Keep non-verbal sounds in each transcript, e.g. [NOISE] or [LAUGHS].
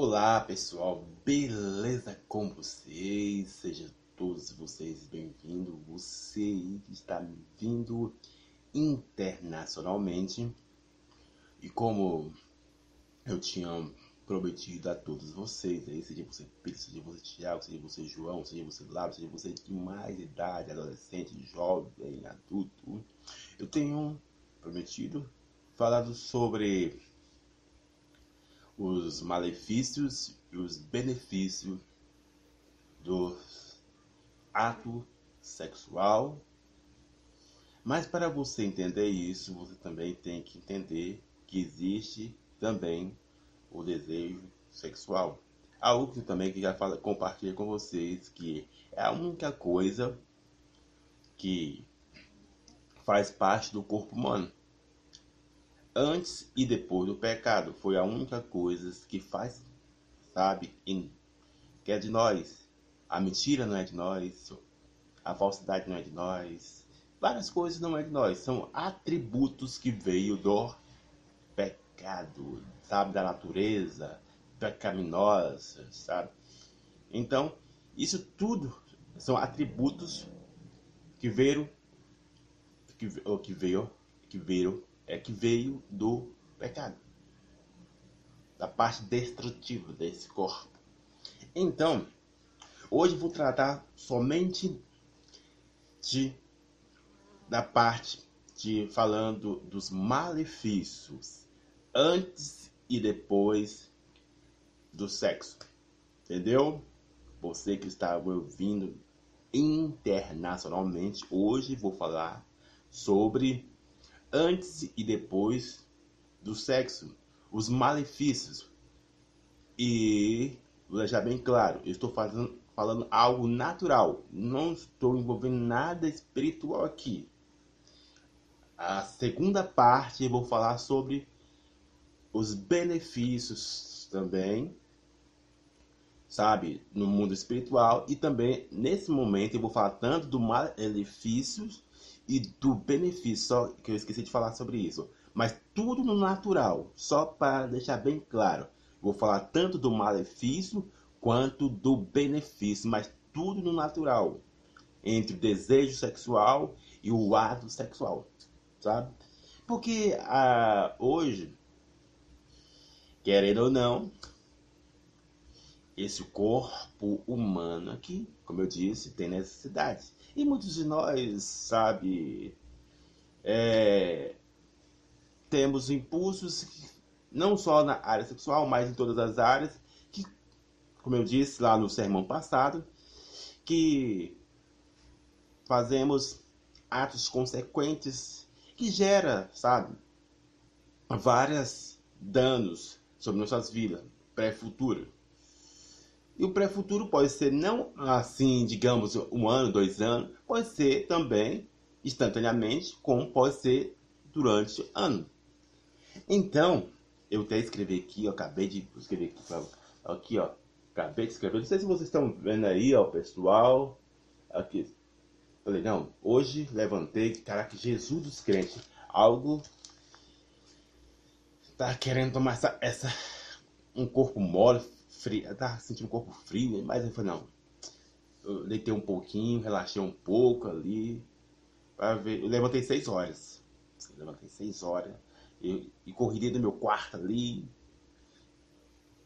Olá pessoal, beleza com vocês? Sejam todos vocês bem-vindos. Você está vindo internacionalmente e como eu tinha prometido a todos vocês, aí, seja você Pedro, seja você Tiago, seja você João, seja você Lázaro, seja você de mais idade, adolescente, jovem, adulto, eu tenho prometido falado sobre os malefícios e os benefícios do ato sexual. Mas para você entender isso, você também tem que entender que existe também o desejo sexual. Algo que também que já fala, com vocês que é a única coisa que faz parte do corpo humano antes e depois do pecado. Foi a única coisa que faz, sabe, que é de nós. A mentira não é de nós, a falsidade não é de nós, várias coisas não é de nós. São atributos que veio do pecado, sabe, da natureza pecaminosa, sabe? Então, isso tudo são atributos que veio que, que veio que veio é que veio do pecado, da parte destrutiva desse corpo. Então, hoje vou tratar somente de da parte de falando dos malefícios antes e depois do sexo. Entendeu? Você que está ouvindo internacionalmente, hoje vou falar sobre antes e depois do sexo, os malefícios. E vou deixar bem claro, eu estou fazendo, falando algo natural, não estou envolvendo nada espiritual aqui. A segunda parte eu vou falar sobre os benefícios também, sabe, no mundo espiritual e também nesse momento eu vou falar tanto do malefícios e do benefício, só que eu esqueci de falar sobre isso. Mas tudo no natural, só para deixar bem claro. Vou falar tanto do malefício quanto do benefício, mas tudo no natural. Entre o desejo sexual e o ato sexual, sabe? Porque ah, hoje, querendo ou não, esse corpo humano aqui, como eu disse, tem necessidades. E muitos de nós, sabe, é, temos impulsos, não só na área sexual, mas em todas as áreas, que, como eu disse lá no sermão passado, que fazemos atos consequentes que gera, sabe, vários danos sobre nossas vidas pré-futura. E o pré-futuro pode ser não assim, digamos, um ano, dois anos, pode ser também instantaneamente, como pode ser durante ano. Então, eu até escrevi aqui, eu acabei de escrever aqui, aqui, ó, acabei de escrever. Não sei se vocês estão vendo aí, ó, pessoal. Aqui. Falei, não, hoje levantei, caraca, Jesus dos crentes. Algo tá querendo tomar essa, essa um corpo mole, frio, eu tava sentindo o corpo frio, né? mas eu falei, não. Eu deitei um pouquinho, relaxei um pouco ali. Pra ver. Eu levantei seis horas. Eu levantei seis horas. Eu, e corri do meu quarto ali.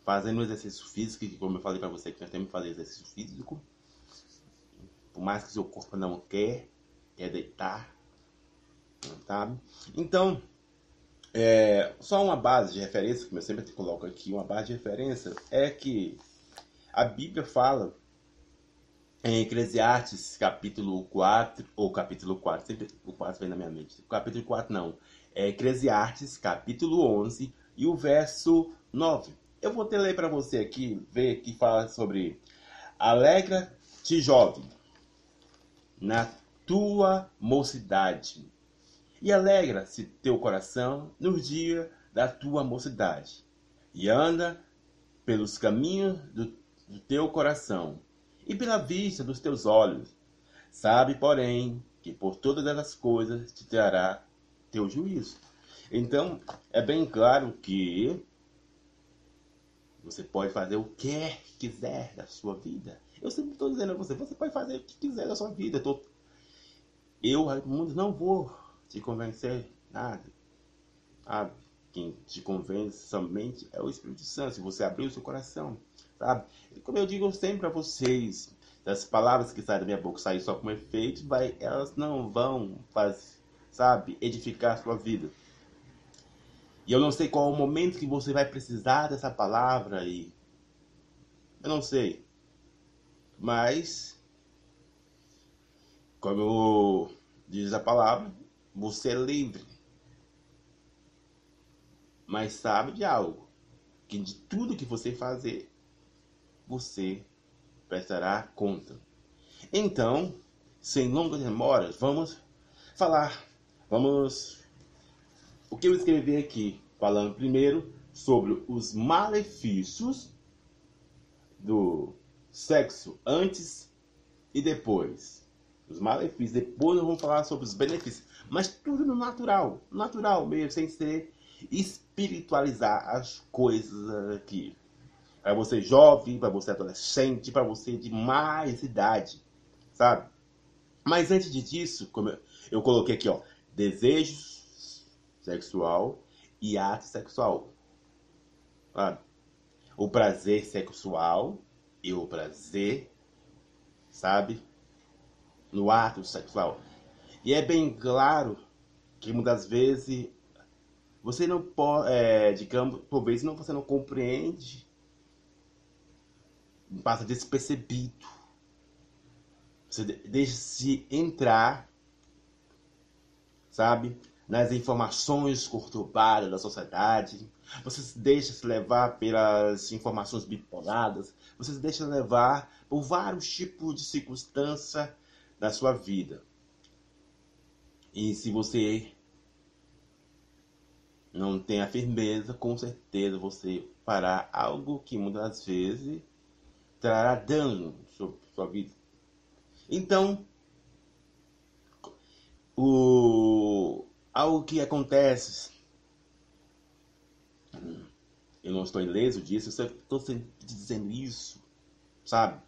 Fazendo um exercício físico, que como eu falei pra você que nós temos que fazer exercício físico. Por mais que seu corpo não quer, quer deitar. Sabe? Então, é, só uma base de referência, como eu sempre te coloco aqui, uma base de referência é que a Bíblia fala em Eclesiastes capítulo 4, ou capítulo 4, sempre o 4 vem na minha mente, capítulo 4 não, é Eclesiastes capítulo 11 e o verso 9. Eu vou ter ler para você aqui, ver que fala sobre Alegra-te jovem na tua mocidade e alegra-se teu coração no dia da tua mocidade, e anda pelos caminhos do, do teu coração e pela vista dos teus olhos. Sabe, porém, que por todas essas coisas te trará teu juízo. Então, é bem claro que Você pode fazer o que quiser da sua vida. Eu sempre estou dizendo a você, você pode fazer o que quiser da sua vida. Eu, tô... eu não vou te convencer nada. Sabe? Quem te convence somente é o Espírito Santo. Se você abrir o seu coração, sabe? E como eu digo sempre para vocês, as palavras que saem da minha boca saem só com efeito, vai, elas não vão fazer, sabe, edificar a sua vida. E eu não sei qual é o momento que você vai precisar dessa palavra aí. Eu não sei. Mas, como diz a palavra, você é livre. Mas sabe de algo? Que de tudo que você fazer, você prestará conta. Então, sem longas demoras, vamos falar. Vamos. O que eu escrevi aqui? Falando primeiro sobre os malefícios do sexo antes e depois. Os malefícios. Depois nós vamos falar sobre os benefícios. Mas tudo no natural. Natural mesmo, sem ser espiritualizar as coisas aqui. Para você jovem, para você adolescente, para você de mais idade, sabe? Mas antes disso, como eu, eu coloquei aqui, ó, desejo sexual e ato sexual. Sabe? O prazer sexual e o prazer, sabe? No ato sexual. E é bem claro que muitas vezes você não pode, é, digamos, talvez não, você não compreende passa despercebido. Você deixa-se entrar, sabe, nas informações conturbadas da sociedade. Você se deixa se levar pelas informações bipoladas. Você se deixa levar por vários tipos de circunstância da sua vida. E se você não tem a firmeza, com certeza você fará algo que muitas vezes trará dano sobre sua vida. Então, o, algo que acontece, eu não estou ileso disso, eu estou dizendo isso, sabe?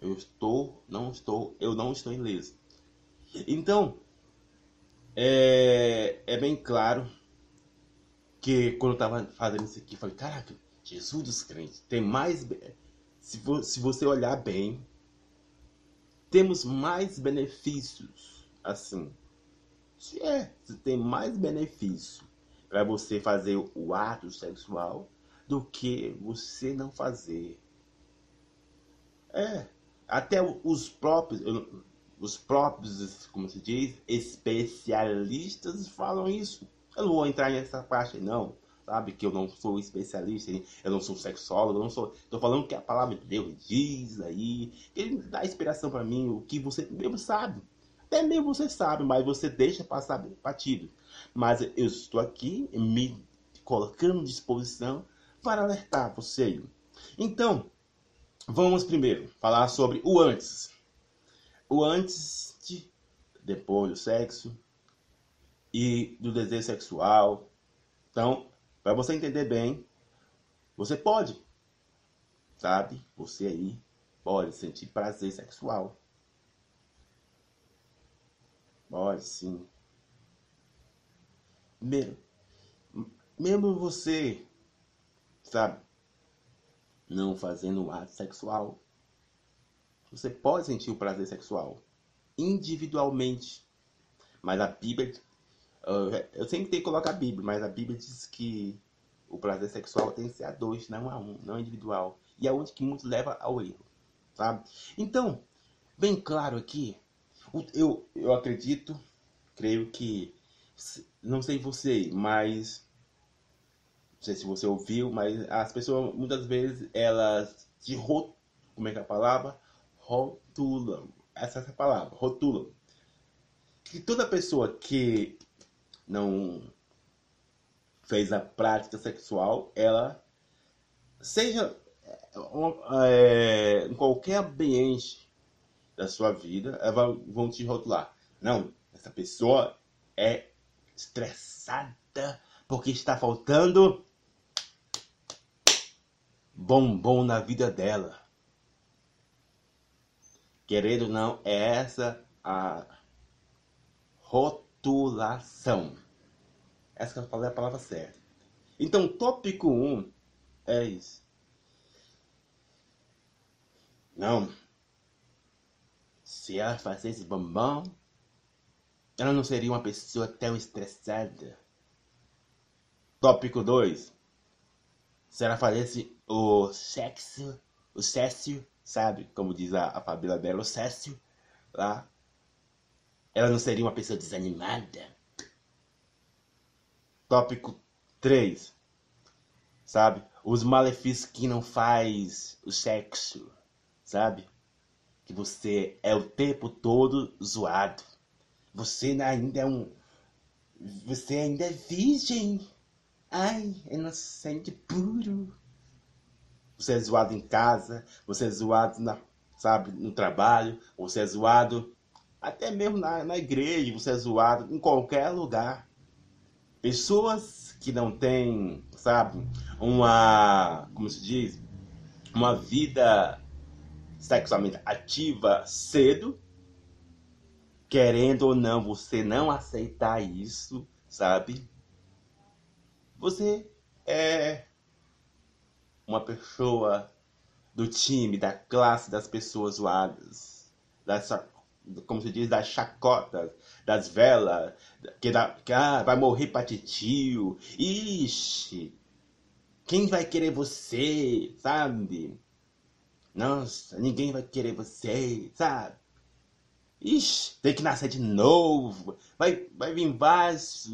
Eu estou, não estou, eu não estou ileso. Então, é, é bem claro que quando eu estava fazendo isso aqui, eu falei, caraca, Jesus dos crentes, tem mais se, se você olhar bem, temos mais benefícios assim. É, se tem mais benefício para você fazer o ato sexual do que você não fazer. É, até os próprios, os próprios, como se diz, especialistas falam isso. Eu não vou entrar nessa parte não sabe? Que eu não sou especialista, eu não sou sexólogo, eu não sou. Estou falando que a palavra de Deus diz aí, que ele dá inspiração para mim, o que você mesmo sabe. Até mesmo você sabe, mas você deixa passar batido. Mas eu estou aqui me colocando à disposição para alertar você. Então, vamos primeiro falar sobre o antes. O antes de depois do sexo e do desejo sexual. Então, para você entender bem, você pode, sabe? Você aí pode sentir prazer sexual. Pode sim. Mesmo, mesmo você, sabe, não fazendo um ato sexual, você pode sentir o prazer sexual individualmente. Mas a Bíblia eu sempre tenho que colocar a Bíblia, mas a Bíblia diz que o prazer sexual tem que ser a dois, não a um, não individual. E é onde que muito leva ao erro, sabe? Então, bem claro aqui, eu, eu acredito, creio que, não sei você, mas, não sei se você ouviu, mas as pessoas muitas vezes elas de como é que é a palavra? Rotulam. Essa é a palavra, rotulam. Que toda pessoa que não fez a prática sexual, ela seja é, em qualquer ambiente da sua vida, vão te rotular. Não, essa pessoa é estressada porque está faltando bombom na vida dela. Querendo ou não, é essa a rotulação. Essa que eu falei é a palavra certa. Então, tópico 1 um é isso. Não. Se ela fizesse bombom, ela não seria uma pessoa tão estressada. Tópico 2. Se ela fizesse o sexo, o sexo, sabe? Como diz a, a Fabíola dela, o sexo, lá. Ela não seria uma pessoa desanimada. Tópico 3. Sabe? Os malefícios que não faz o sexo, sabe? Que você é o tempo todo zoado. Você ainda é um. Você ainda é virgem. Ai, inocente puro. Você é zoado em casa, você é zoado na, sabe, no trabalho, você é zoado até mesmo na, na igreja, você é zoado em qualquer lugar. Pessoas que não têm, sabe, uma, como se diz, uma vida sexualmente ativa cedo, querendo ou não, você não aceitar isso, sabe? Você é uma pessoa do time, da classe das pessoas zoadas, das, como se diz, das chacotas, das velas, que, dá, que ah, vai morrer pra titio. Ixi, quem vai querer você, sabe? Nossa, ninguém vai querer você, sabe? Ixi, tem que nascer de novo. Vai, vai vir várias.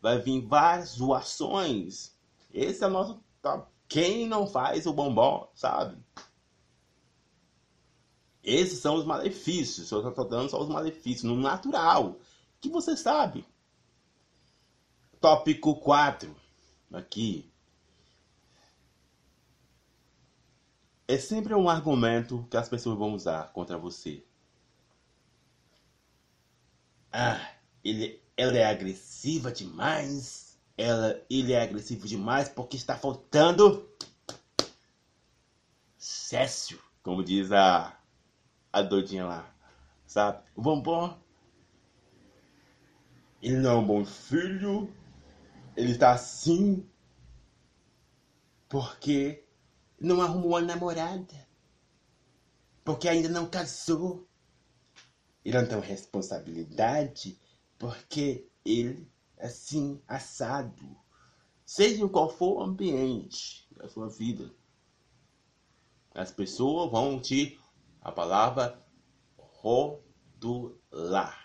Vai vir várias zoações. Esse é o nosso top. Quem não faz o bombom, sabe? Esses são os malefícios. Eu estou dando só os malefícios no natural. Que você sabe. Tópico 4. Aqui. É sempre um argumento que as pessoas vão usar contra você. Ah, ele, ela é agressiva demais. Ela, ele é agressivo demais porque está faltando Cécio, como diz a a doidinha lá, sabe? O bombom, ele não é um bom filho, ele tá assim porque não arrumou uma namorada, porque ainda não casou. Ele não tem responsabilidade porque ele assim, assado. Seja qual for o ambiente da sua vida, as pessoas vão te a palavra rotular.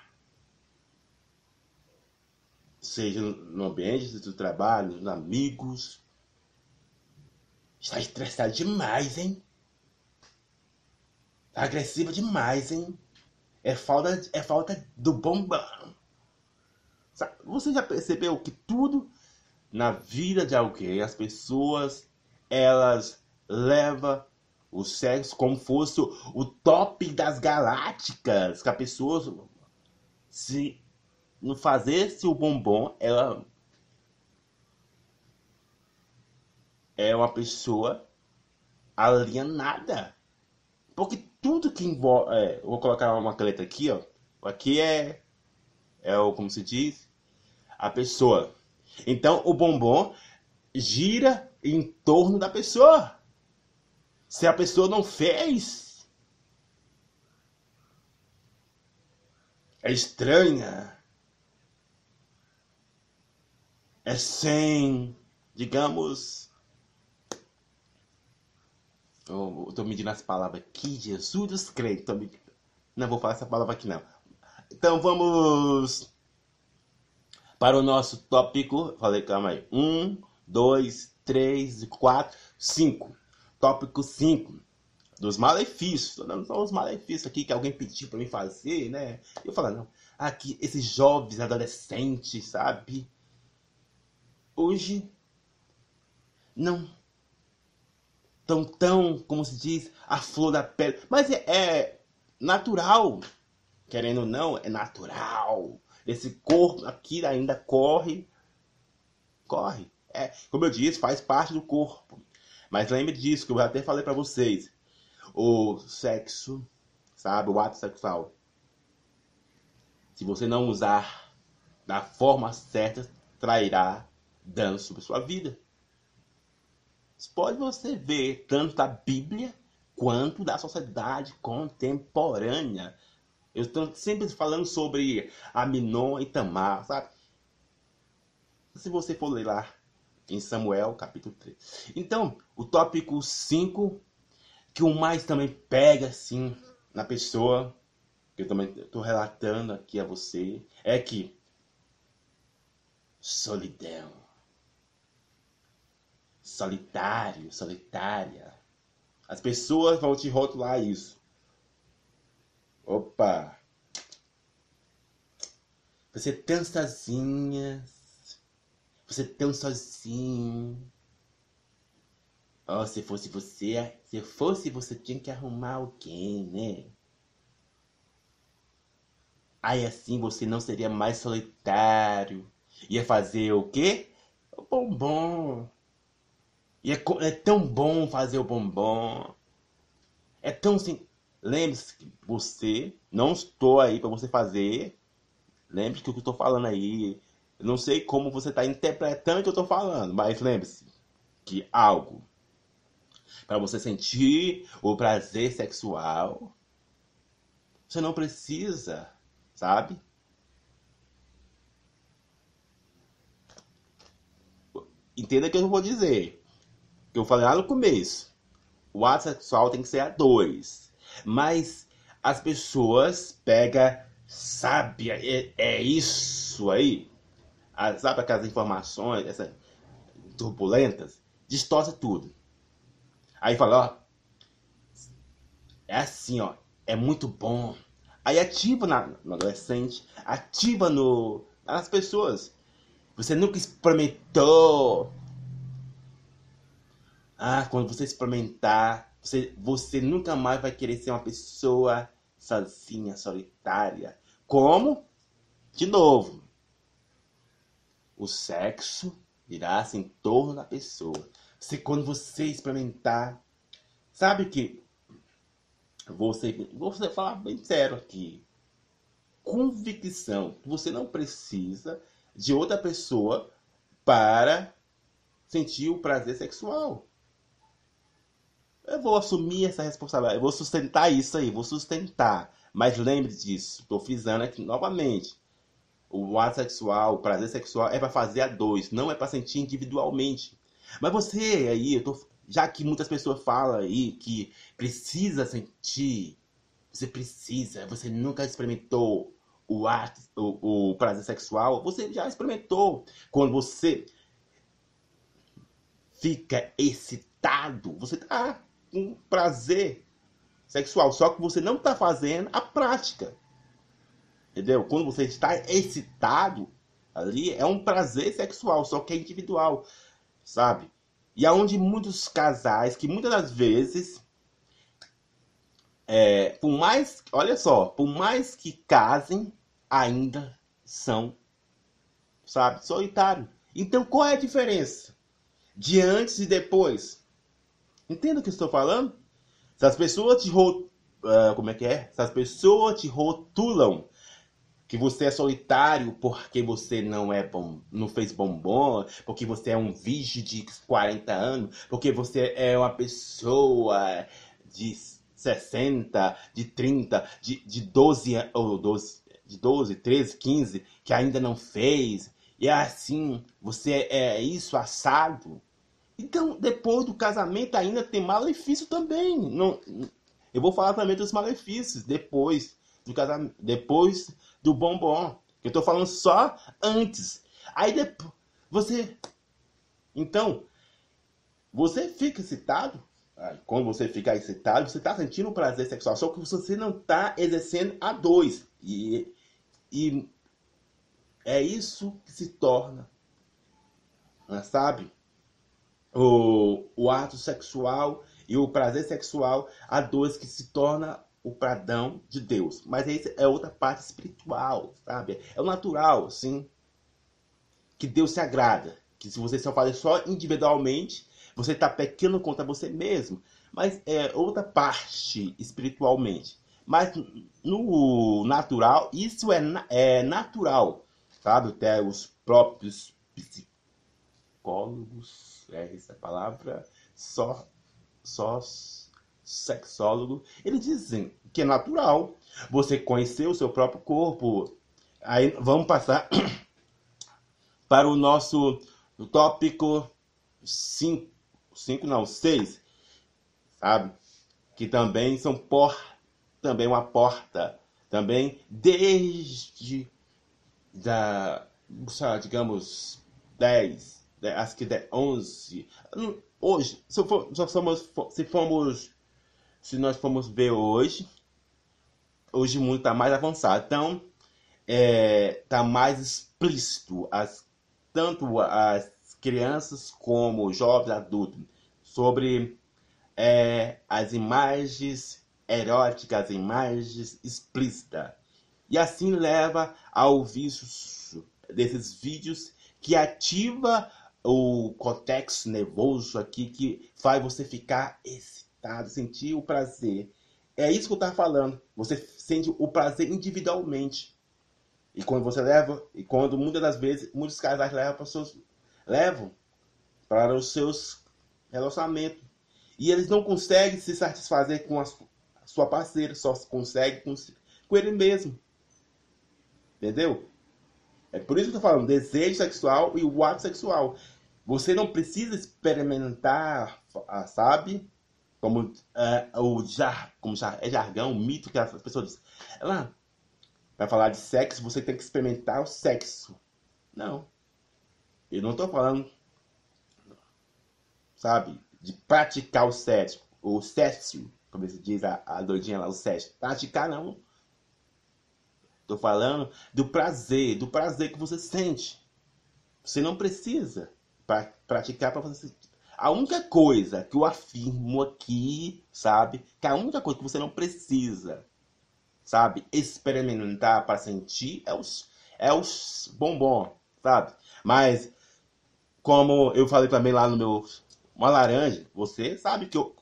Seja no ambiente do trabalho, nos amigos. Está estressado demais, hein? Está agressiva demais, hein? É falta, é falta do bombão. Você já percebeu que tudo na vida de alguém, as pessoas, elas levam o sexo como fosse o top das galácticas, que a pessoa se não fazesse o bombom, ela é uma pessoa alienada. Porque tudo que envolve. É, vou colocar uma caneta aqui, ó. Aqui é. É o. Como se diz? A pessoa. Então o bombom gira em torno da pessoa. Se a pessoa não fez, é estranha, é sem, digamos, eu tô medindo as palavras aqui, Jesus dos crentes, medindo. não vou falar essa palavra aqui não. Então vamos para o nosso tópico. Falei, calma aí. Um, dois, três, quatro, cinco. Tópico 5. Dos malefícios. Tô dando só os malefícios aqui que alguém pediu para mim fazer, né? Eu falo, não. Aqui, esses jovens, adolescentes, sabe? Hoje, não tão, tão, como se diz, a flor da pele. Mas é, é natural. Querendo ou não, é natural. Esse corpo aqui ainda corre. Corre. É, como eu disse, faz parte do corpo. Mas lembre disso, que eu até falei para vocês. O sexo, sabe? O ato sexual. Se você não usar da forma certa, trairá dano sobre sua vida. Pode você ver tanto da Bíblia quanto da sociedade contemporânea. Eu estou sempre falando sobre Aminon e Tamar, sabe? Se você for ler lá em Samuel, capítulo 3. Então, o tópico 5, que o mais também pega assim na pessoa, que eu também estou relatando aqui a você, é que solidão. Solitário, solitária. As pessoas vão te rotular isso. Opa! Você tão sozinha. Você tão sozinho. Oh, se fosse você, se fosse você tinha que arrumar alguém, né? Aí assim você não seria mais solitário. Ia fazer o quê? O bombom. E é, é tão bom fazer o bombom. É tão. Lembre-se que você, não estou aí para você fazer. Lembre-se que o que eu estou falando aí. Eu não sei como você está interpretando o que eu estou falando, mas lembre-se que algo para você sentir o prazer sexual, você não precisa, sabe? Entenda o que eu vou dizer. Que eu falei lá no começo. O ato sexual tem que ser a dois. Mas as pessoas pegam, sabe, é, é isso aí. sabe aquelas informações essa, turbulentas? Distorce tudo. Aí fala, ó. É assim, ó. É muito bom. Aí ativa na, no adolescente, ativa no, nas pessoas. Você nunca experimentou. Ah, quando você experimentar, você, você nunca mais vai querer ser uma pessoa sozinha, solitária. Como? De novo, o sexo irá-se em torno da pessoa. Se quando você experimentar, sabe que você, vou falar bem sério aqui, convicção, você não precisa de outra pessoa para sentir o prazer sexual. Eu vou assumir essa responsabilidade, eu vou sustentar isso aí, vou sustentar. Mas lembre disso, estou frisando aqui novamente. O ato sexual, o prazer sexual é para fazer a dois, não é para sentir individualmente. Mas você aí, eu tô, já que muitas pessoas falam aí que precisa sentir, você precisa, você nunca experimentou o ato, o, o prazer sexual, você já experimentou. Quando você fica excitado, você tá com prazer sexual, só que você não está fazendo a prática. Entendeu? Quando você está excitado, ali é um prazer sexual, só que é individual, sabe? E aonde muitos casais, que muitas das vezes, é, por mais, olha só, por mais que casem, ainda são, sabe, solitários. Então qual é a diferença de antes e depois? Entenda o que eu estou falando? Se as pessoas te rotulam, uh, como é que é? Se as pessoas te rotulam que você é solitário porque você não é bom, não fez bombom, porque você é um virgem de 40 anos, porque você é uma pessoa de 60, de 30, de, de 12, ou 12, de 12, 13, 15, que ainda não fez, e é assim, você é isso assado. Então, depois do casamento ainda tem malefício também. Não, eu vou falar também dos malefícios depois do casamento, depois do bombom. Eu tô falando só antes. Aí depois você então você fica excitado. Quando você fica excitado, você está sentindo prazer sexual, só que você não está exercendo a dois. E e é isso que se torna, né, sabe? O, o ato sexual e o prazer sexual a dois que se torna o pradão de Deus. Mas esse é outra parte espiritual, sabe? É o natural, sim. Que Deus se agrada. Que se você só fazer só individualmente, você está pecando contra você mesmo. Mas é outra parte espiritualmente. Mas no natural, isso é, é natural, sabe? Até os próprios psicólogos, é essa palavra, só, só sexólogo, eles dizem que é natural você conhecer o seu próprio corpo. Aí vamos passar [CLEARS THROAT] para o nosso tópico 5, 5 não, 6, sabe? Que também são por, também uma porta, também desde da, digamos, 10, acho que 10, 11. Hoje, se, for, se, formos, se formos, se nós formos ver hoje, hoje o mundo está mais avançado. Então, está é, tá mais explícito, as, tanto as crianças como jovens adultos, sobre é, as imagens eróticas, imagens explícitas. E assim leva ao vício desses vídeos que ativa o cortex nervoso aqui, que faz você ficar excitado, sentir o prazer. É isso que eu estava falando. Você sente o prazer individualmente. E quando você leva, e quando muitas das vezes, muitos casais levam para os seus, levam para os seus relacionamentos. E eles não conseguem se satisfazer com a sua parceira, só se consegue com, com ele mesmo. Entendeu? É por isso que eu tô falando, desejo sexual e o ato sexual. Você não precisa experimentar, ah, sabe? Como, uh, o jar, como jar, é jargão, um mito que as pessoas dizem. Ela vai falar de sexo, você tem que experimentar o sexo. Não. Eu não estou falando, sabe, de praticar o sexo. O sexo, como se diz a, a doidinha lá, o sexo. Praticar não. Estou falando do prazer, do prazer que você sente. Você não precisa pra, praticar para você. A única coisa que eu afirmo aqui, sabe? Que a única coisa que você não precisa, sabe? Experimentar para sentir é os, é os bombom, sabe? Mas, como eu falei também lá no meu. Uma laranja, você sabe que eu,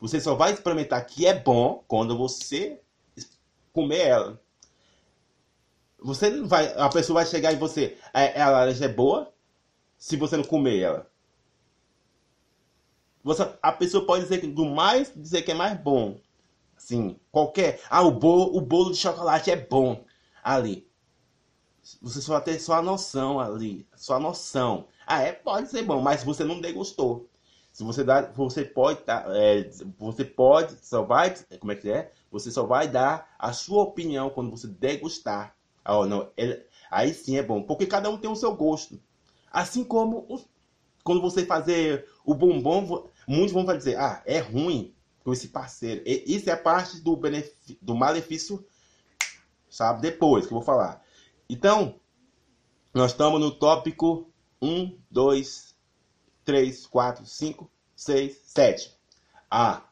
você só vai experimentar que é bom quando você comer ela. Você vai. A pessoa vai chegar e você. É, a laranja é boa se você não comer ela. Você, a pessoa pode dizer que do mais dizer que é mais bom. Assim, qualquer. Ah, o bolo, o bolo de chocolate é bom. Ali. Você só vai ter noção ali. Só a noção. Ah, é, pode ser bom, mas você não degustou. Se você dá, você pode, tá, é, você pode, só vai, como é que é? Você só vai dar a sua opinião quando você degustar. Oh, não, ele, aí sim é bom, porque cada um tem o seu gosto. Assim como quando você fazer o bombom, muitos vão dizer, ah, é ruim com esse parceiro. E, isso é parte do, benefício, do malefício, sabe? Depois que eu vou falar. Então, nós estamos no tópico 1, 2, 3, 4, 5, 6, 7. Ah,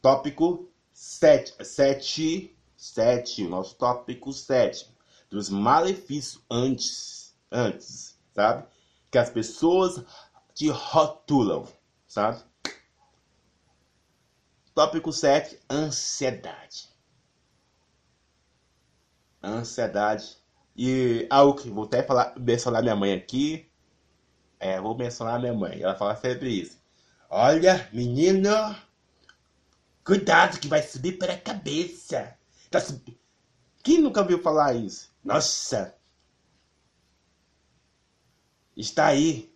tópico 7. 7, 7, o nosso tópico 7 dos malefícios antes, antes, sabe? Que as pessoas te rotulam, sabe? Tópico 7, ansiedade. Ansiedade. E algo que vou até falar, mencionar minha mãe aqui. É, vou mencionar minha mãe. Ela fala sempre isso. Olha, menino, cuidado que vai subir para a cabeça. Tá sub... Quem nunca viu falar isso? Nossa! Está aí.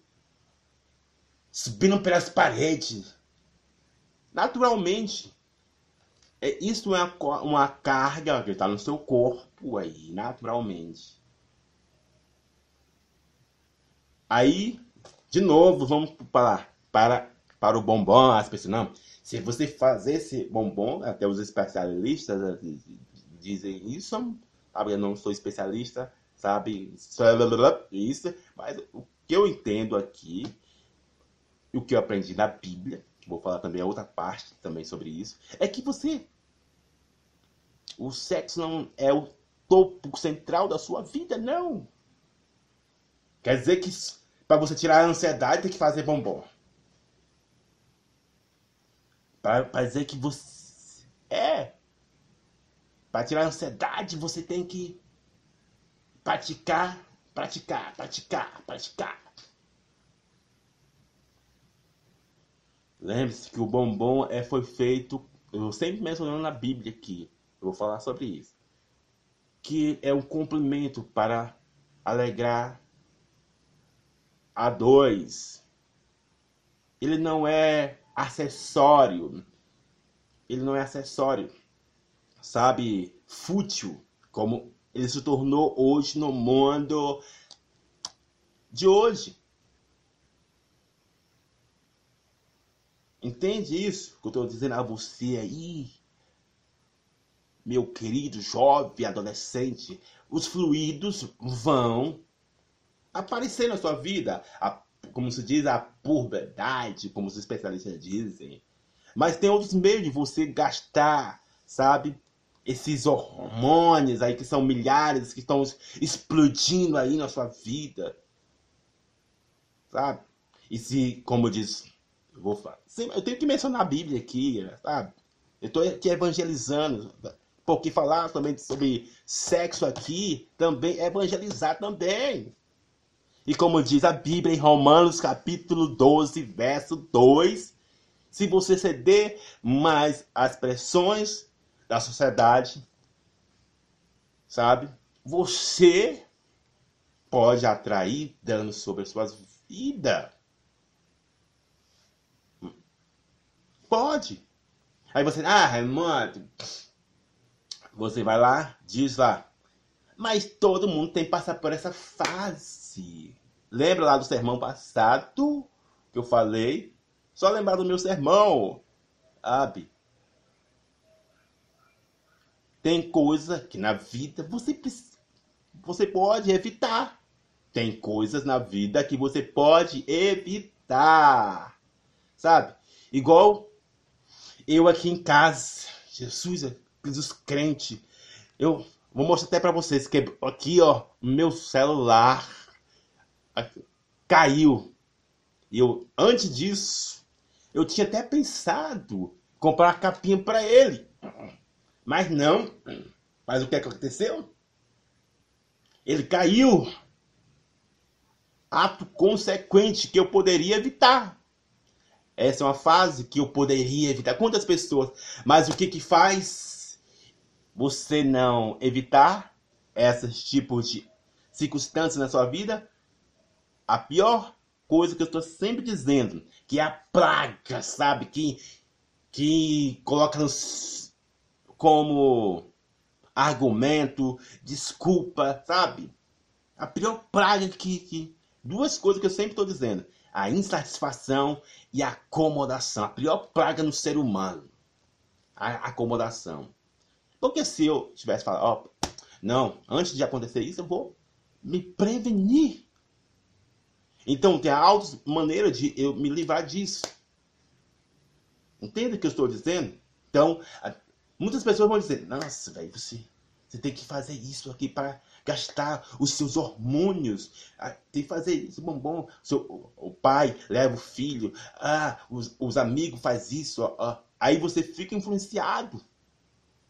Subindo pelas paredes. Naturalmente. É, isso é uma, uma carga que está no seu corpo aí, naturalmente. Aí, de novo, vamos para, para, para o bombom. As pessoas, não. Se você fazer esse bombom, até os especialistas dizem isso, sabe? Eu não sou especialista, sabe? Isso, mas o que eu entendo aqui, o que eu aprendi na Bíblia, vou falar também a outra parte também sobre isso, é que você o sexo não é o topo central da sua vida, não. Quer dizer que para você tirar a ansiedade tem que fazer bombom. para dizer que você é. Para tirar a ansiedade, você tem que praticar, praticar, praticar, praticar. Lembre-se que o bombom é, foi feito, eu sempre mencionando na Bíblia aqui, eu vou falar sobre isso, que é um complemento para alegrar a dois. Ele não é acessório. Ele não é acessório, sabe? Fútil, como ele se tornou hoje no mundo de hoje. Entende isso que eu estou dizendo a você aí? Meu querido jovem, adolescente, os fluidos vão aparecer na sua vida. A, como se diz, a puberdade, como os especialistas dizem. Mas tem outros meios de você gastar, sabe? Esses hormônios aí que são milhares, que estão explodindo aí na sua vida. Sabe? E se, como diz, eu vou falar. Eu tenho que mencionar a Bíblia aqui, sabe? Eu estou aqui evangelizando. Porque falar também sobre sexo aqui também é evangelizar também. E como diz a Bíblia em Romanos capítulo 12, verso 2, se você ceder mais às pressões da sociedade, sabe? Você pode atrair danos sobre a sua vida. Pode. Aí você, ah, Raimundo, você vai lá, diz lá, mas todo mundo tem que passar por essa fase. Lembra lá do sermão passado que eu falei? Só lembrar do meu sermão. Sabe? Tem coisa que na vida você, você pode evitar. Tem coisas na vida que você pode evitar. Sabe? Igual eu aqui em casa. Jesus, Jesus crente. Eu vou mostrar até para vocês que aqui, ó, meu celular caiu. E eu, antes disso, eu tinha até pensado comprar a capinha para ele. Mas não. Mas o que, aconteceu? Ele caiu. Ato consequente que eu poderia evitar. Essa é uma fase que eu poderia evitar. Quantas pessoas? Mas o que que faz você não evitar esses tipos de circunstâncias na sua vida? A pior coisa que eu estou sempre dizendo, que é a praga, sabe? Que, que coloca nos, como argumento, desculpa, sabe? A pior praga que, que. Duas coisas que eu sempre estou dizendo: a insatisfação e a acomodação. A pior praga no ser humano. A acomodação. Porque se eu tivesse falado, ó, não, antes de acontecer isso, eu vou me prevenir. Então, tem altas maneiras de eu me livrar disso. Entende o que eu estou dizendo? Então, muitas pessoas vão dizer: Nossa, velho, você, você tem que fazer isso aqui para gastar os seus hormônios. Ah, tem que fazer isso, bombom. Seu, o, o pai leva o filho. Ah, os, os amigos faz isso. Aí você fica influenciado.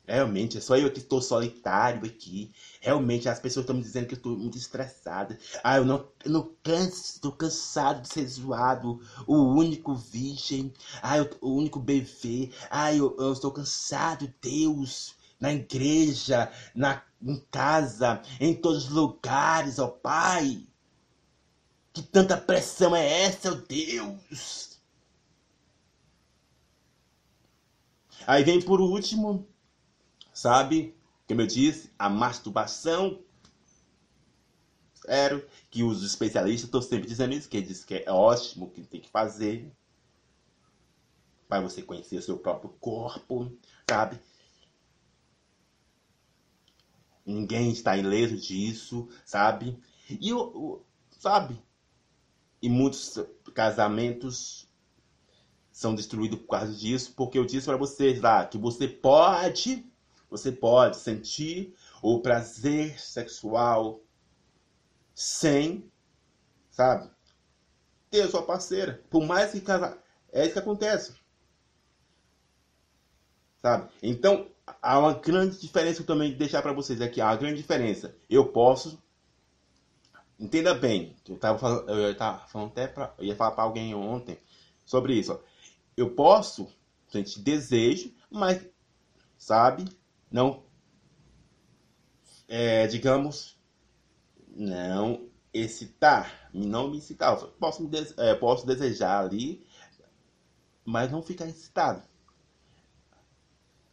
Realmente, é só eu que estou solitário aqui. Realmente, as pessoas estão me dizendo que eu estou muito estressada. Ah, eu não, eu não canso, estou cansado de ser zoado. O único virgem. Ah, eu, o único bebê. Ah, eu, eu estou cansado, Deus. Na igreja, na, em casa, em todos os lugares, ó Pai. Que tanta pressão é essa, ó Deus? Aí vem por último Sabe? Como eu disse, a masturbação. Sério, que os especialistas estão sempre dizendo isso, que diz que é ótimo, que tem que fazer. Para você conhecer seu próprio corpo, sabe? Ninguém está ileso disso, sabe? E o, sabe? E muitos casamentos são destruídos por causa disso, porque eu disse para vocês lá que você pode você pode sentir o prazer sexual sem, sabe, ter sua parceira. Por mais que casar. É isso que acontece. sabe? Então, há uma grande diferença também de deixar para vocês aqui, há uma grande diferença. Eu posso entenda bem, eu tava falando, eu tava falando até para eu ia falar para alguém ontem sobre isso. Ó. Eu posso sentir desejo, mas sabe, não é, digamos, não excitar, não me excitar. Eu posso, me é, posso desejar ali, mas não ficar excitado.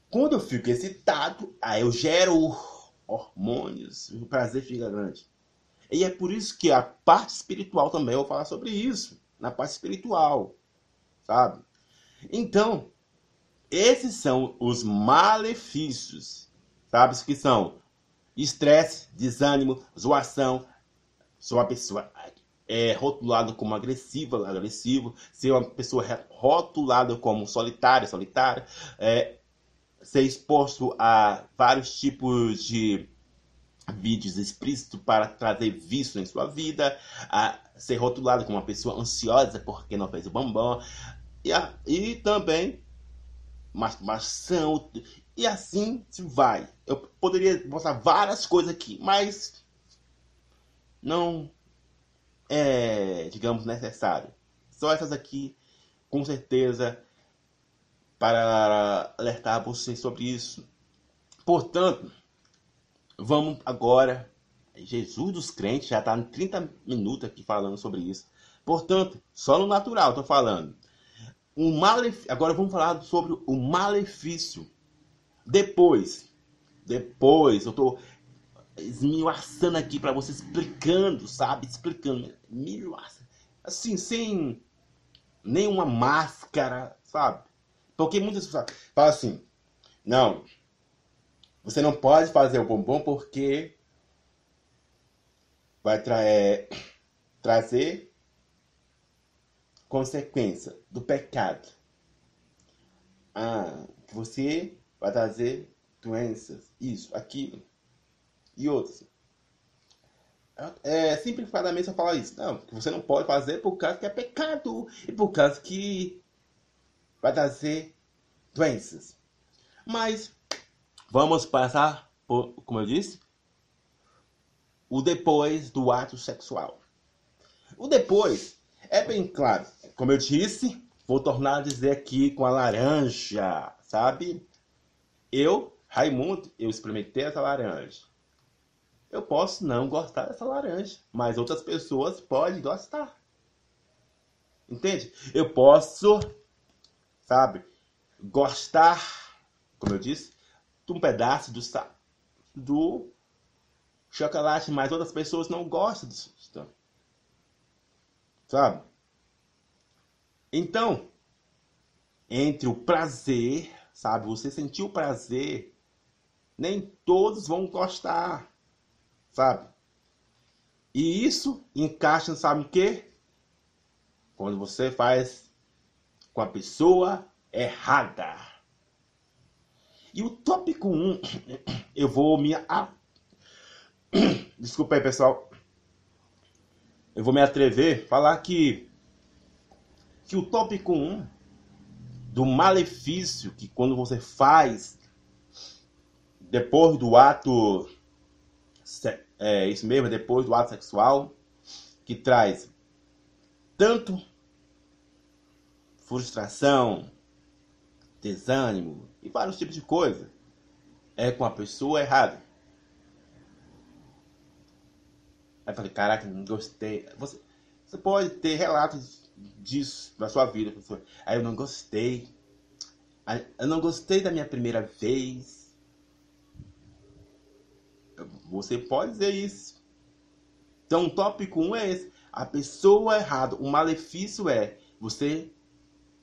Quando eu fico excitado, aí eu gero hormônios, o prazer fica grande. E é por isso que a parte espiritual também eu vou falar sobre isso, na parte espiritual, sabe? Então, esses são os malefícios, sabe? Que são? Estresse, desânimo, zoação, sou uma pessoa é, rotulada como agressiva, agressivo, ser uma pessoa rotulada como solitária, solitária, é, ser exposto a vários tipos de vídeos explícitos para trazer vício em sua vida, a ser rotulado como uma pessoa ansiosa porque não fez o bambam, e, a, e também masturbação, e assim se vai. Eu poderia mostrar várias coisas aqui, mas não é, digamos, necessário. Só essas aqui, com certeza, para alertar vocês sobre isso. Portanto, vamos agora. Jesus dos crentes já está em 30 minutos aqui falando sobre isso. Portanto, só no natural estou falando. O malef... Agora vamos falar sobre o malefício. Depois, depois, eu estou esmiuçando aqui para você, explicando, sabe? Explicando. Assim, sem nenhuma máscara, sabe? Porque muitas pessoas falam assim: não, você não pode fazer o bombom porque vai tra é, trazer consequência do pecado. Ah, você vai trazer doenças, isso, aquilo e outros. É, simplificadamente eu falo isso. Não, que você não pode fazer por causa que é pecado e por causa que vai trazer doenças. Mas vamos passar por, como eu disse, o depois do ato sexual. O depois é bem claro. Como eu disse, vou tornar a dizer aqui com a laranja, sabe? Eu, Raimundo, eu experimentei essa laranja. Eu posso não gostar dessa laranja, mas outras pessoas podem gostar. Entende? Eu posso, sabe, gostar, como eu disse, de um pedaço do, do chocolate, mas outras pessoas não gostam disso. Sabe? Então, entre o prazer, sabe, você sentir o prazer, nem todos vão gostar sabe? E isso encaixa, sabe o quê? Quando você faz com a pessoa errada. E o tópico 1, um, [COUGHS] eu vou me. [COUGHS] Desculpa aí, pessoal. Eu vou me atrever a falar que, que o tópico 1 um, do malefício que quando você faz depois do ato é isso mesmo, depois do ato sexual, que traz tanto frustração, desânimo e vários tipos de coisa, é com a pessoa errada. Aí eu falei, caraca, não gostei. Você, você pode ter relatos disso na sua vida. Aí eu não gostei. Eu não gostei da minha primeira vez. Você pode dizer isso. Então, o tópico 1 um é esse. A pessoa errada. O malefício é você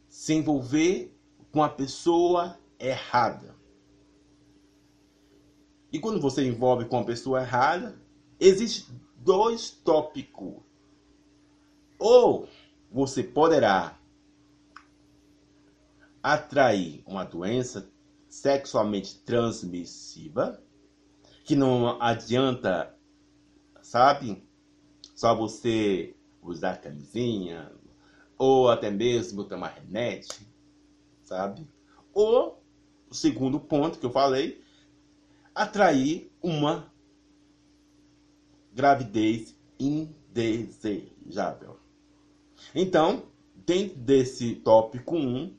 se envolver com a pessoa errada. E quando você envolve com a pessoa errada, existem dois tópicos. Ou você poderá atrair uma doença sexualmente transmissível que não adianta, sabe? Só você usar camisinha, ou até mesmo tomar remédio, sabe? Ou o segundo ponto que eu falei, atrair uma gravidez indesejável. Então, dentro desse tópico 1,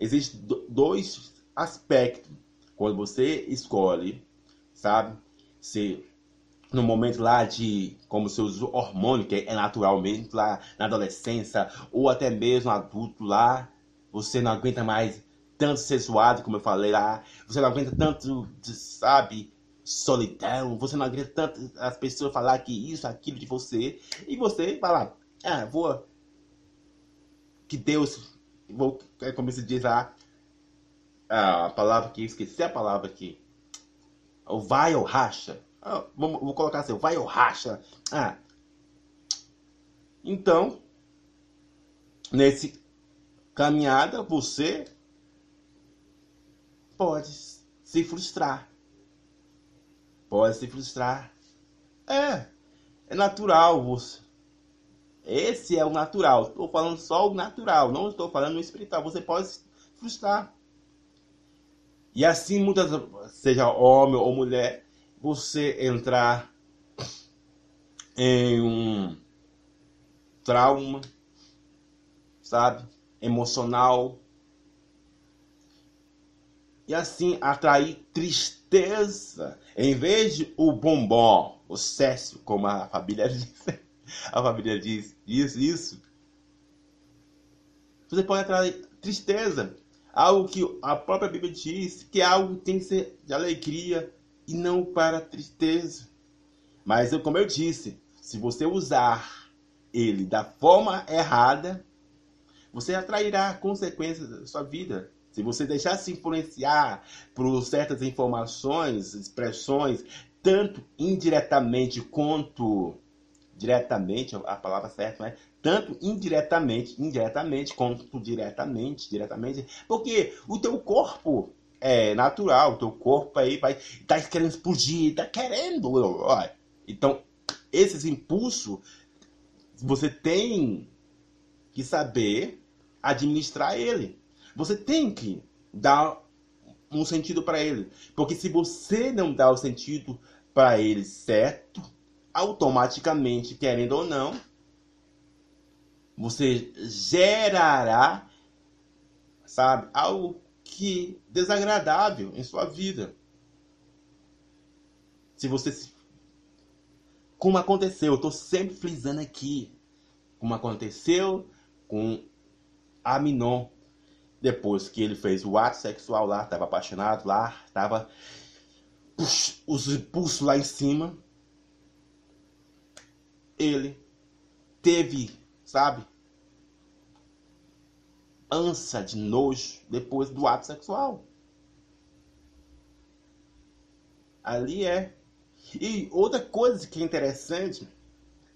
existem dois aspectos. Quando você escolhe, sabe, se no momento lá de como seus hormônios, que é naturalmente lá na adolescência, ou até mesmo adulto lá, você não aguenta mais tanto ser como eu falei lá, você não aguenta tanto, sabe, solidão, você não aguenta tanto as pessoas falar que isso, aquilo de você, e você fala, ah, vou, que Deus, vou, é como se diz lá, a palavra que esqueci a palavra aqui, o vai ou racha, ah, vou, vou colocar assim, vai ou racha, ah, então, nesse caminhada, você pode se frustrar. Pode se frustrar. É, é natural você. Esse é o natural. Estou falando só o natural, não estou falando o espiritual. Você pode se frustrar. E assim, muitas, seja homem ou mulher, você entrar em um trauma, sabe? Emocional, e assim atrair tristeza. Em vez de o bombom, o cécio, como a família [LAUGHS] diz, a família diz isso, isso. Você pode atrair tristeza. Algo que a própria Bíblia diz que é algo tem que ser de alegria e não para tristeza. Mas como eu disse, se você usar ele da forma errada, você atrairá consequências da sua vida. Se você deixar se influenciar por certas informações, expressões, tanto indiretamente quanto diretamente, a palavra certa, né? Tanto indiretamente, indiretamente, quanto diretamente, diretamente, porque o teu corpo é natural, o teu corpo aí vai tá querendo explodir, tá querendo. Então, esses impulsos você tem que saber administrar ele. Você tem que dar um sentido para ele. Porque se você não dá o sentido para ele certo, automaticamente, querendo ou não, você gerará, sabe, algo que desagradável em sua vida. Se você como aconteceu, eu estou sempre frisando aqui, como aconteceu com Aminon depois que ele fez o ato sexual lá, estava apaixonado lá, estava os impulsos lá em cima, ele teve, sabe, ânsia de nojo depois do ato sexual. Ali é. E outra coisa que é interessante,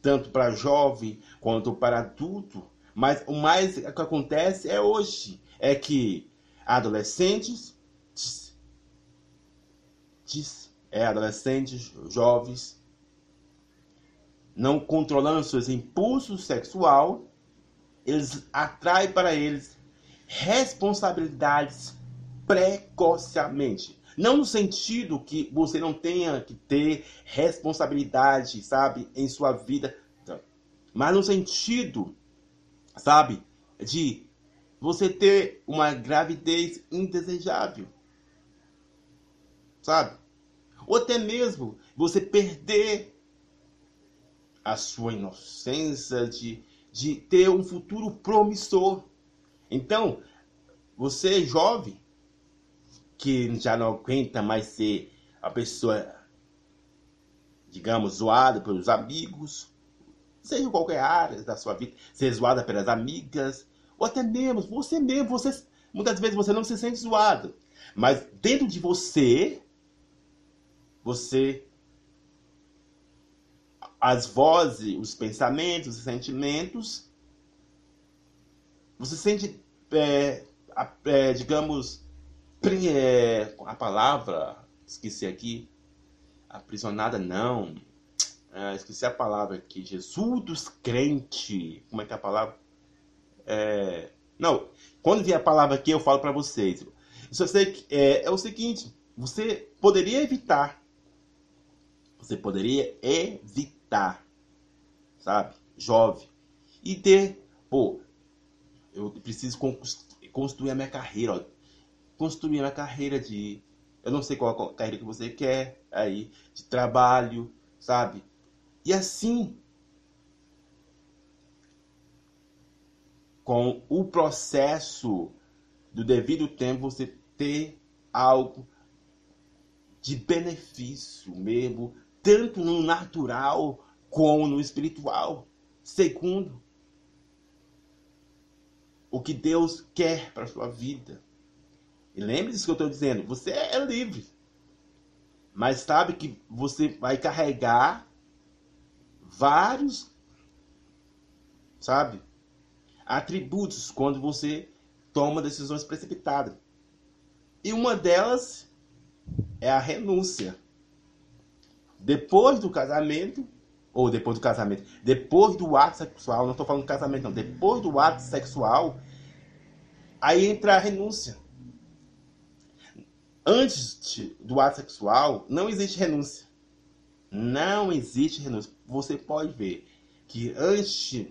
tanto para jovem quanto para adulto, mas o mais que acontece é hoje é que adolescentes, é, adolescentes, jovens, não controlando seus impulsos sexual, eles atraem para eles responsabilidades precocemente. Não no sentido que você não tenha que ter responsabilidade, sabe, em sua vida, mas no sentido, sabe, de você ter uma gravidez indesejável. Sabe? Ou até mesmo você perder a sua inocência de, de ter um futuro promissor. Então, você jovem, que já não aguenta mais ser a pessoa, digamos, zoada pelos amigos, seja em qualquer área da sua vida, ser zoada pelas amigas, ou até mesmo você mesmo, você, muitas vezes você não se sente zoado, mas dentro de você, você as vozes, os pensamentos, os sentimentos, você sente, é, é, digamos, é, a palavra, esqueci aqui, aprisionada não, é, esqueci a palavra aqui, Jesus dos crentes, como é que é a palavra? É... Não, quando vier a palavra aqui, eu falo para vocês. É, é o seguinte: você poderia evitar. Você poderia evitar, sabe? Jovem. E ter, pô, eu preciso construir a minha carreira, ó, construir a minha carreira de, eu não sei qual a carreira que você quer aí, de trabalho, sabe? E assim, com o processo do devido tempo, você ter algo de benefício mesmo, tanto no natural como no espiritual. Segundo, o que Deus quer para a sua vida. E lembre-se que eu estou dizendo, você é livre. Mas sabe que você vai carregar vários, sabe, atributos quando você toma decisões precipitadas. E uma delas é a renúncia. Depois do casamento, ou depois do casamento, depois do ato sexual, não estou falando de casamento, não, depois do ato sexual, aí entra a renúncia. Antes do ato sexual, não existe renúncia. Não existe renúncia. Você pode ver que antes,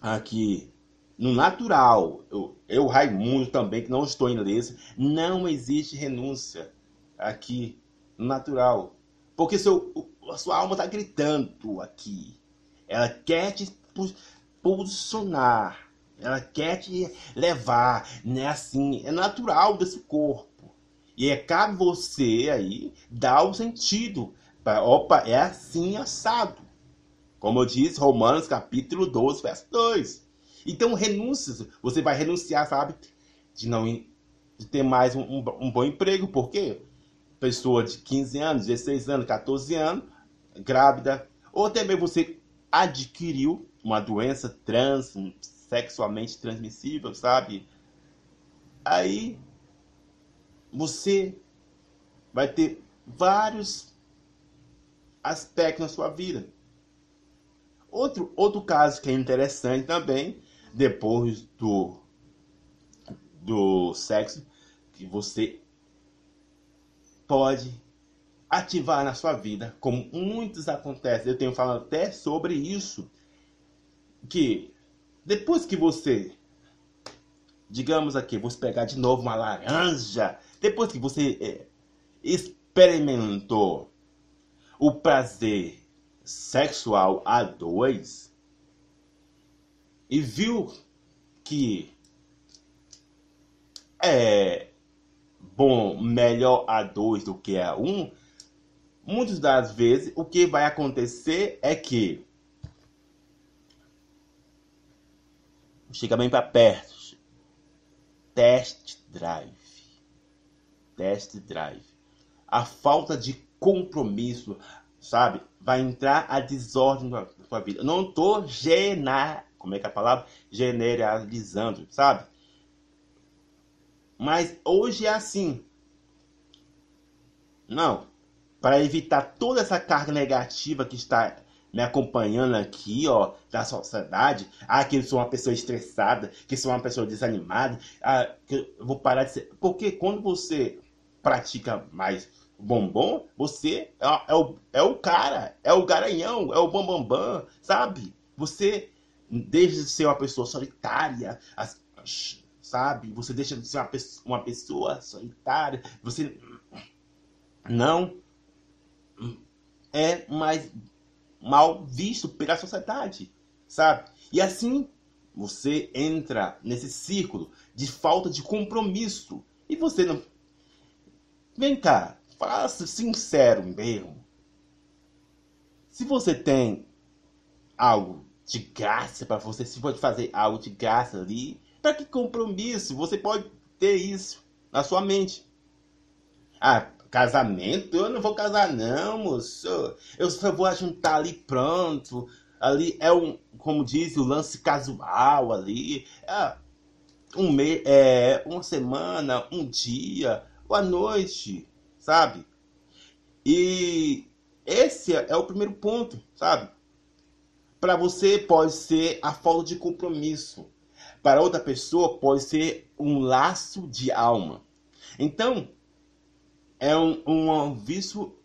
aqui, no natural, eu, eu Raimundo também, que não estou indo desse, não existe renúncia aqui natural. Porque seu, a sua alma está gritando aqui. Ela quer te posicionar. Ela quer te levar. Né? Assim, é natural desse corpo. E é cabe você aí dar o sentido. Pra, opa, é assim assado. Como eu disse, Romanos capítulo 12, verso 2. Então, renúncias. Você vai renunciar, sabe? De não de ter mais um, um, um bom emprego. Por quê? Pessoa de 15 anos, 16 anos, 14 anos, grávida. Ou também você adquiriu uma doença trans, sexualmente transmissível, sabe? Aí você vai ter vários aspectos na sua vida. Outro, outro caso que é interessante também, depois do, do sexo, que você pode ativar na sua vida, como muitos acontecem. Eu tenho falado até sobre isso, que depois que você, digamos aqui, vou pegar de novo uma laranja, depois que você é, experimentou o prazer sexual a dois e viu que é bom, melhor a dois do que a um, muitas das vezes o que vai acontecer é que chega bem para perto, test drive test drive. A falta de compromisso, sabe? Vai entrar a desordem na sua vida. Não tô genar, como é que é a palavra? Generalizando, sabe? Mas hoje é assim. Não. Para evitar toda essa carga negativa que está me acompanhando aqui, ó, da sociedade, ah, que eu sou uma pessoa estressada, que sou uma pessoa desanimada, ah, que eu vou parar de ser. Porque quando você pratica mais bombom, você é, é, o, é o cara, é o garanhão, é o bambambam, bam, bam, sabe? Você deixa de ser uma pessoa solitária, sabe? Você deixa de ser uma pessoa, uma pessoa solitária, você não é mais mal visto pela sociedade, sabe? E assim você entra nesse círculo de falta de compromisso e você não Vem cá, faça sincero mesmo. Se você tem algo de graça para você, se pode fazer algo de graça ali, para que compromisso? Você pode ter isso na sua mente. Ah, casamento? Eu não vou casar não, moço. Eu só vou juntar ali pronto. Ali é um, como diz, o lance casual ali. É um mês, é, uma semana, um dia boa noite, sabe? E esse é o primeiro ponto, sabe? Para você pode ser a falta de compromisso. Para outra pessoa pode ser um laço de alma. Então, é um, um vício